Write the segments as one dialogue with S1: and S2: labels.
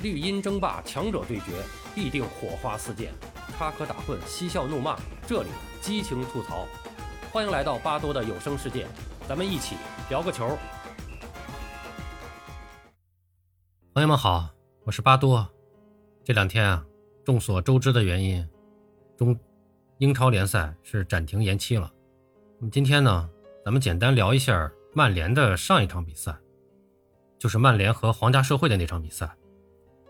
S1: 绿茵争霸，强者对决，必定火花四溅，插科打诨，嬉笑怒骂，这里激情吐槽。欢迎来到巴多的有声世界，咱们一起聊个球。朋友们好，我是巴多。这两天啊，众所周知的原因，中英超联赛是暂停延期了。那么今天呢，咱们简单聊一下曼联的上一场比赛，就是曼联和皇家社会的那场比赛。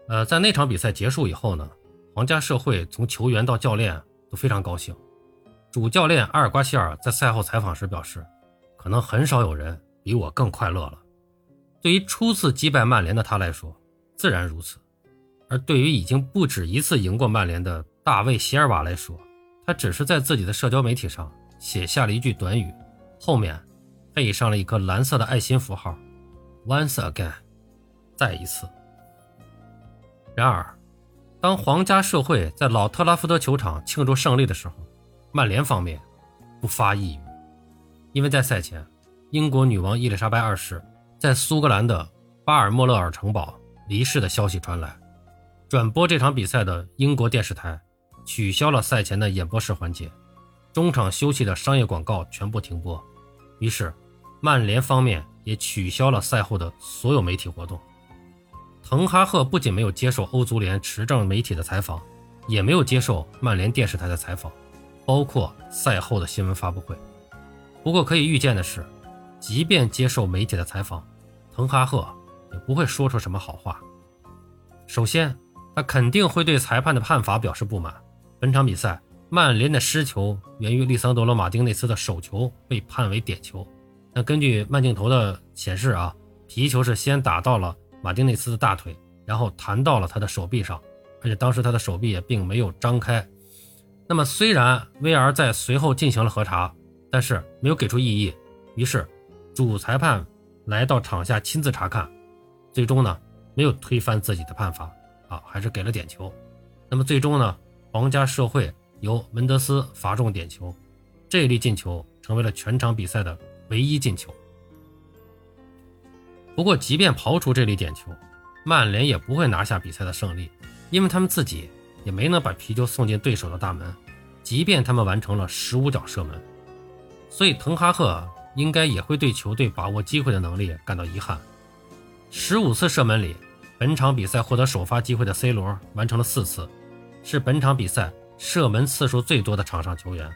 S1: 呃，在那场比赛结束以后呢，皇家社会从球员到教练都非常高兴。主教练阿尔瓜希尔在赛后采访时表示：“可能很少有人比我更快乐了。”对于初次击败曼联的他来说，自然如此；而对于已经不止一次赢过曼联的大卫席尔瓦来说，他只是在自己的社交媒体上写下了一句短语，后面配上了一颗蓝色的爱心符号：“Once again，再一次。”然而，当皇家社会在老特拉福德球场庆祝胜利的时候，曼联方面不发一语，因为在赛前，英国女王伊丽莎白二世在苏格兰的巴尔莫勒尔城堡离世的消息传来，转播这场比赛的英国电视台取消了赛前的演播室环节，中场休息的商业广告全部停播，于是曼联方面也取消了赛后的所有媒体活动。滕哈赫不仅没有接受欧足联持证媒体的采访，也没有接受曼联电视台的采访，包括赛后的新闻发布会。不过可以预见的是，即便接受媒体的采访，滕哈赫也不会说出什么好话。首先，他肯定会对裁判的判罚表示不满。本场比赛，曼联的失球源于利桑德罗·马丁内斯的手球被判为点球。那根据慢镜头的显示啊，皮球是先打到了。马丁内斯的大腿，然后弹到了他的手臂上，而且当时他的手臂也并没有张开。那么，虽然 VR 在随后进行了核查，但是没有给出异议。于是，主裁判来到场下亲自查看，最终呢没有推翻自己的判罚，啊，还是给了点球。那么最终呢，皇家社会由门德斯罚中点球，这一粒进球成为了全场比赛的唯一进球。不过，即便刨除这粒点球，曼联也不会拿下比赛的胜利，因为他们自己也没能把皮球送进对手的大门。即便他们完成了十五脚射门，所以滕哈赫应该也会对球队把握机会的能力感到遗憾。十五次射门里，本场比赛获得首发机会的 C 罗完成了四次，是本场比赛射门次数最多的场上球员。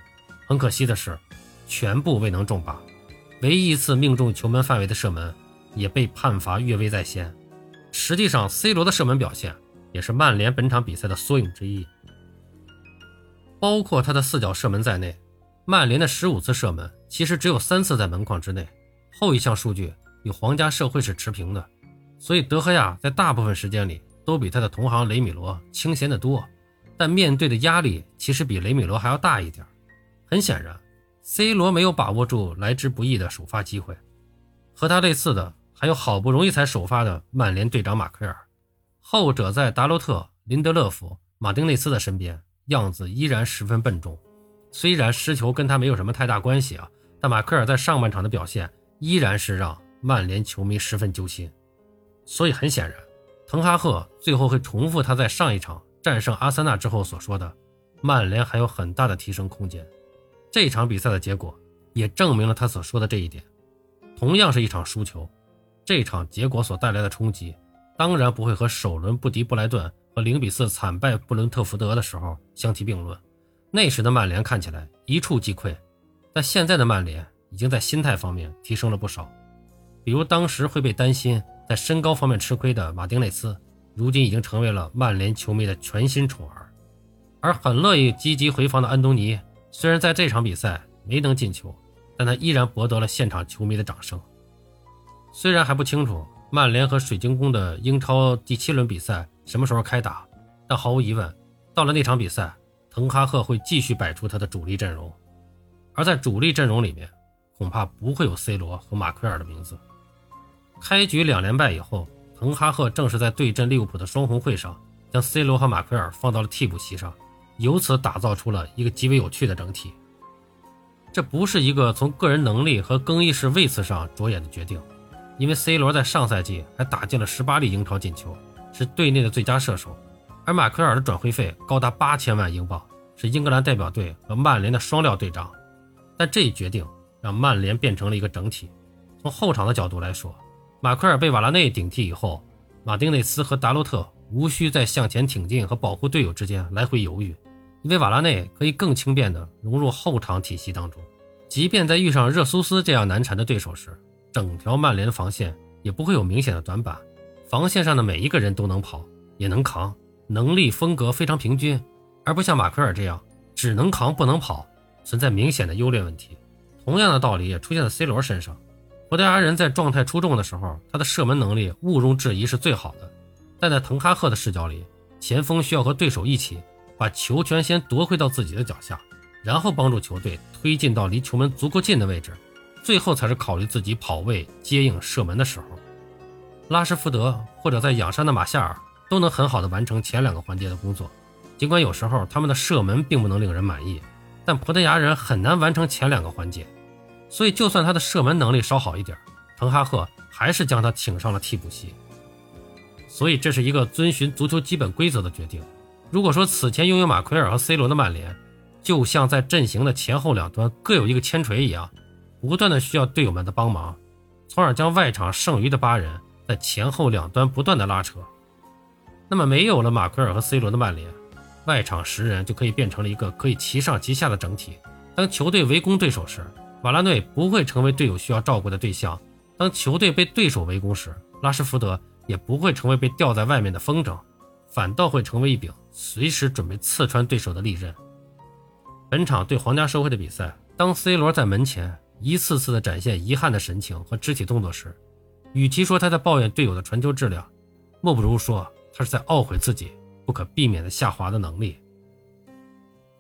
S1: 很可惜的是，全部未能中靶，唯一一次命中球门范围的射门。也被判罚越位在先。实际上，C 罗的射门表现也是曼联本场比赛的缩影之一。包括他的四脚射门在内，曼联的十五次射门其实只有三次在门框之内。后一项数据与皇家社会是持平的，所以德赫亚在大部分时间里都比他的同行雷米罗清闲得多。但面对的压力其实比雷米罗还要大一点。很显然，C 罗没有把握住来之不易的首发机会，和他类似的。还有好不容易才首发的曼联队长马奎尔，后者在达洛特、林德勒夫、马丁内斯的身边，样子依然十分笨重。虽然失球跟他没有什么太大关系啊，但马奎尔在上半场的表现依然是让曼联球迷十分揪心。所以很显然，滕哈赫最后会重复他在上一场战胜阿森纳之后所说的：“曼联还有很大的提升空间。”这场比赛的结果也证明了他所说的这一点。同样是一场输球。这场结果所带来的冲击，当然不会和首轮不敌布莱顿和零比四惨败布伦特福德的时候相提并论。那时的曼联看起来一触即溃，但现在的曼联已经在心态方面提升了不少。比如当时会被担心在身高方面吃亏的马丁内斯，如今已经成为了曼联球迷的全新宠儿。而很乐意积极回防的安东尼，虽然在这场比赛没能进球，但他依然博得了现场球迷的掌声。虽然还不清楚曼联和水晶宫的英超第七轮比赛什么时候开打，但毫无疑问，到了那场比赛，滕哈赫会继续摆出他的主力阵容，而在主力阵容里面，恐怕不会有 C 罗和马奎尔的名字。开局两连败以后，滕哈赫正是在对阵利物浦的双红会上，将 C 罗和马奎尔放到了替补席上，由此打造出了一个极为有趣的整体。这不是一个从个人能力和更衣室位次上着眼的决定。因为 C 罗在上赛季还打进了十八粒英超进球，是队内的最佳射手，而马奎尔的转会费高达八千万英镑，是英格兰代表队和曼联的双料队长。但这一决定让曼联变成了一个整体。从后场的角度来说，马奎尔被瓦拉内顶替以后，马丁内斯和达洛特无需在向前挺进和保护队友之间来回犹豫，因为瓦拉内可以更轻便地融入后场体系当中。即便在遇上热苏斯这样难缠的对手时，整条曼联的防线也不会有明显的短板。防线上的每一个人都能跑，也能扛，能力风格非常平均，而不像马奎尔这样只能扛不能跑，存在明显的优劣问题。同样的道理也出现在 C 罗身上。葡萄牙人在状态出众的时候，他的射门能力毋庸置疑是最好的。但在滕哈赫的视角里，前锋需要和对手一起把球权先夺回到自己的脚下，然后帮助球队推进到离球门足够近的位置，最后才是考虑自己跑位接应射门的时候。拉什福德或者在养伤的马夏尔都能很好的完成前两个环节的工作，尽管有时候他们的射门并不能令人满意，但葡萄牙人很难完成前两个环节。所以，就算他的射门能力稍好一点，滕哈赫还是将他请上了替补席。所以，这是一个遵循足球基本规则的决定。如果说此前拥有马奎尔和 C 罗的曼联，就像在阵型的前后两端各有一个铅锤一样，不断的需要队友们的帮忙，从而将外场剩余的八人在前后两端不断的拉扯，那么没有了马奎尔和 C 罗的曼联，外场十人就可以变成了一个可以齐上齐下的整体。当球队围攻对手时，瓦拉内不会成为队友需要照顾的对象。当球队被对手围攻时，拉什福德也不会成为被吊在外面的风筝，反倒会成为一柄随时准备刺穿对手的利刃。本场对皇家社会的比赛，当 C 罗在门前一次次的展现遗憾的神情和肢体动作时，与其说他在抱怨队友的传球质量，莫不如说他是在懊悔自己不可避免的下滑的能力。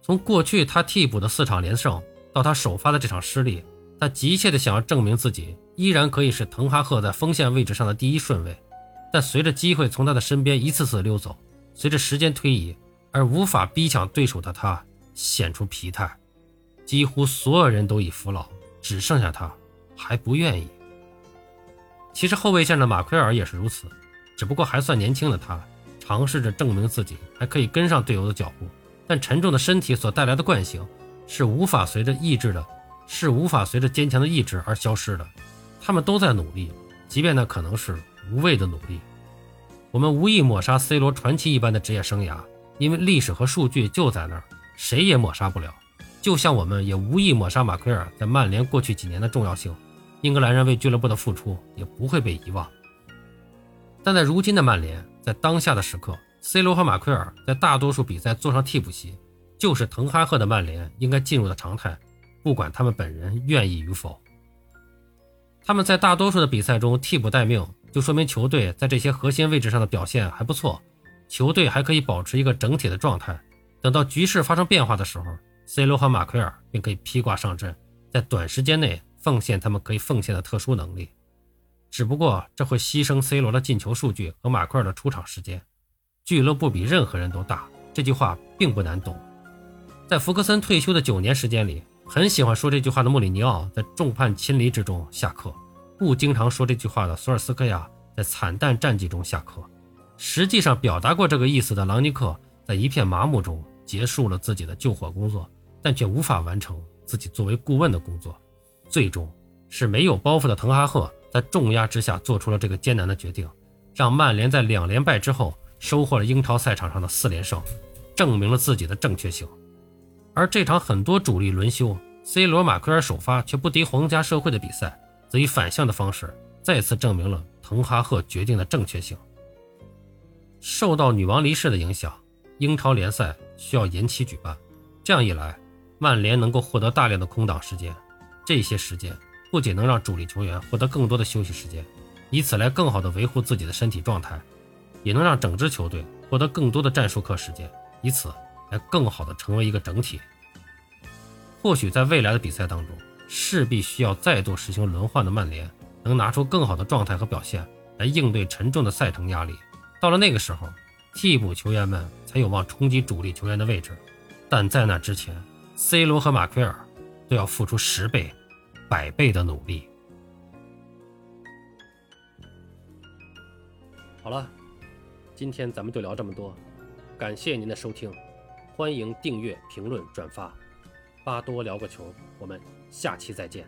S1: 从过去他替补的四场连胜。到他首发的这场失利，他急切的想要证明自己依然可以是滕哈赫在锋线位置上的第一顺位。但随着机会从他的身边一次次溜走，随着时间推移，而无法逼抢对手的他显出疲态，几乎所有人都已服老，只剩下他还不愿意。其实后卫线的马奎尔也是如此，只不过还算年轻的他尝试着证明自己还可以跟上队友的脚步，但沉重的身体所带来的惯性。是无法随着意志的，是无法随着坚强的意志而消失的。他们都在努力，即便那可能是无谓的努力。我们无意抹杀 C 罗传奇一般的职业生涯，因为历史和数据就在那儿，谁也抹杀不了。就像我们也无意抹杀马奎尔在曼联过去几年的重要性，英格兰人为俱乐部的付出也不会被遗忘。但在如今的曼联，在当下的时刻，C 罗和马奎尔在大多数比赛坐上替补席。就是滕哈赫的曼联应该进入的常态，不管他们本人愿意与否。他们在大多数的比赛中替补待命，就说明球队在这些核心位置上的表现还不错，球队还可以保持一个整体的状态。等到局势发生变化的时候，C 罗和马奎尔便可以披挂上阵，在短时间内奉献他们可以奉献的特殊能力。只不过这会牺牲 C 罗的进球数据和马奎尔的出场时间。俱乐部比任何人都大，这句话并不难懂。在福克森退休的九年时间里，很喜欢说这句话的穆里尼奥在众叛亲离之中下课；不经常说这句话的索尔斯克亚在惨淡战绩中下课。实际上，表达过这个意思的朗尼克在一片麻木中结束了自己的救火工作，但却无法完成自己作为顾问的工作。最终，是没有包袱的滕哈赫在重压之下做出了这个艰难的决定，让曼联在两连败之后收获了英超赛场上的四连胜，证明了自己的正确性。而这场很多主力轮休，C 罗、马奎尔首发却不敌皇家社会的比赛，则以反向的方式再次证明了滕哈赫决定的正确性。受到女王离世的影响，英超联赛需要延期举办，这样一来，曼联能够获得大量的空档时间。这些时间不仅能让主力球员获得更多的休息时间，以此来更好地维护自己的身体状态，也能让整支球队获得更多的战术课时间，以此。来更好的成为一个整体。或许在未来的比赛当中，势必需要再度实行轮换的曼联，能拿出更好的状态和表现来应对沉重的赛程压力。到了那个时候，替补球员们才有望冲击主力球员的位置。但在那之前，C 罗和马奎尔都要付出十倍、百倍的努力。
S2: 好了。
S1: 今天咱们就聊这么多，感谢您的收听，欢迎订阅、评论、转发。巴多聊个球，我们下期再见。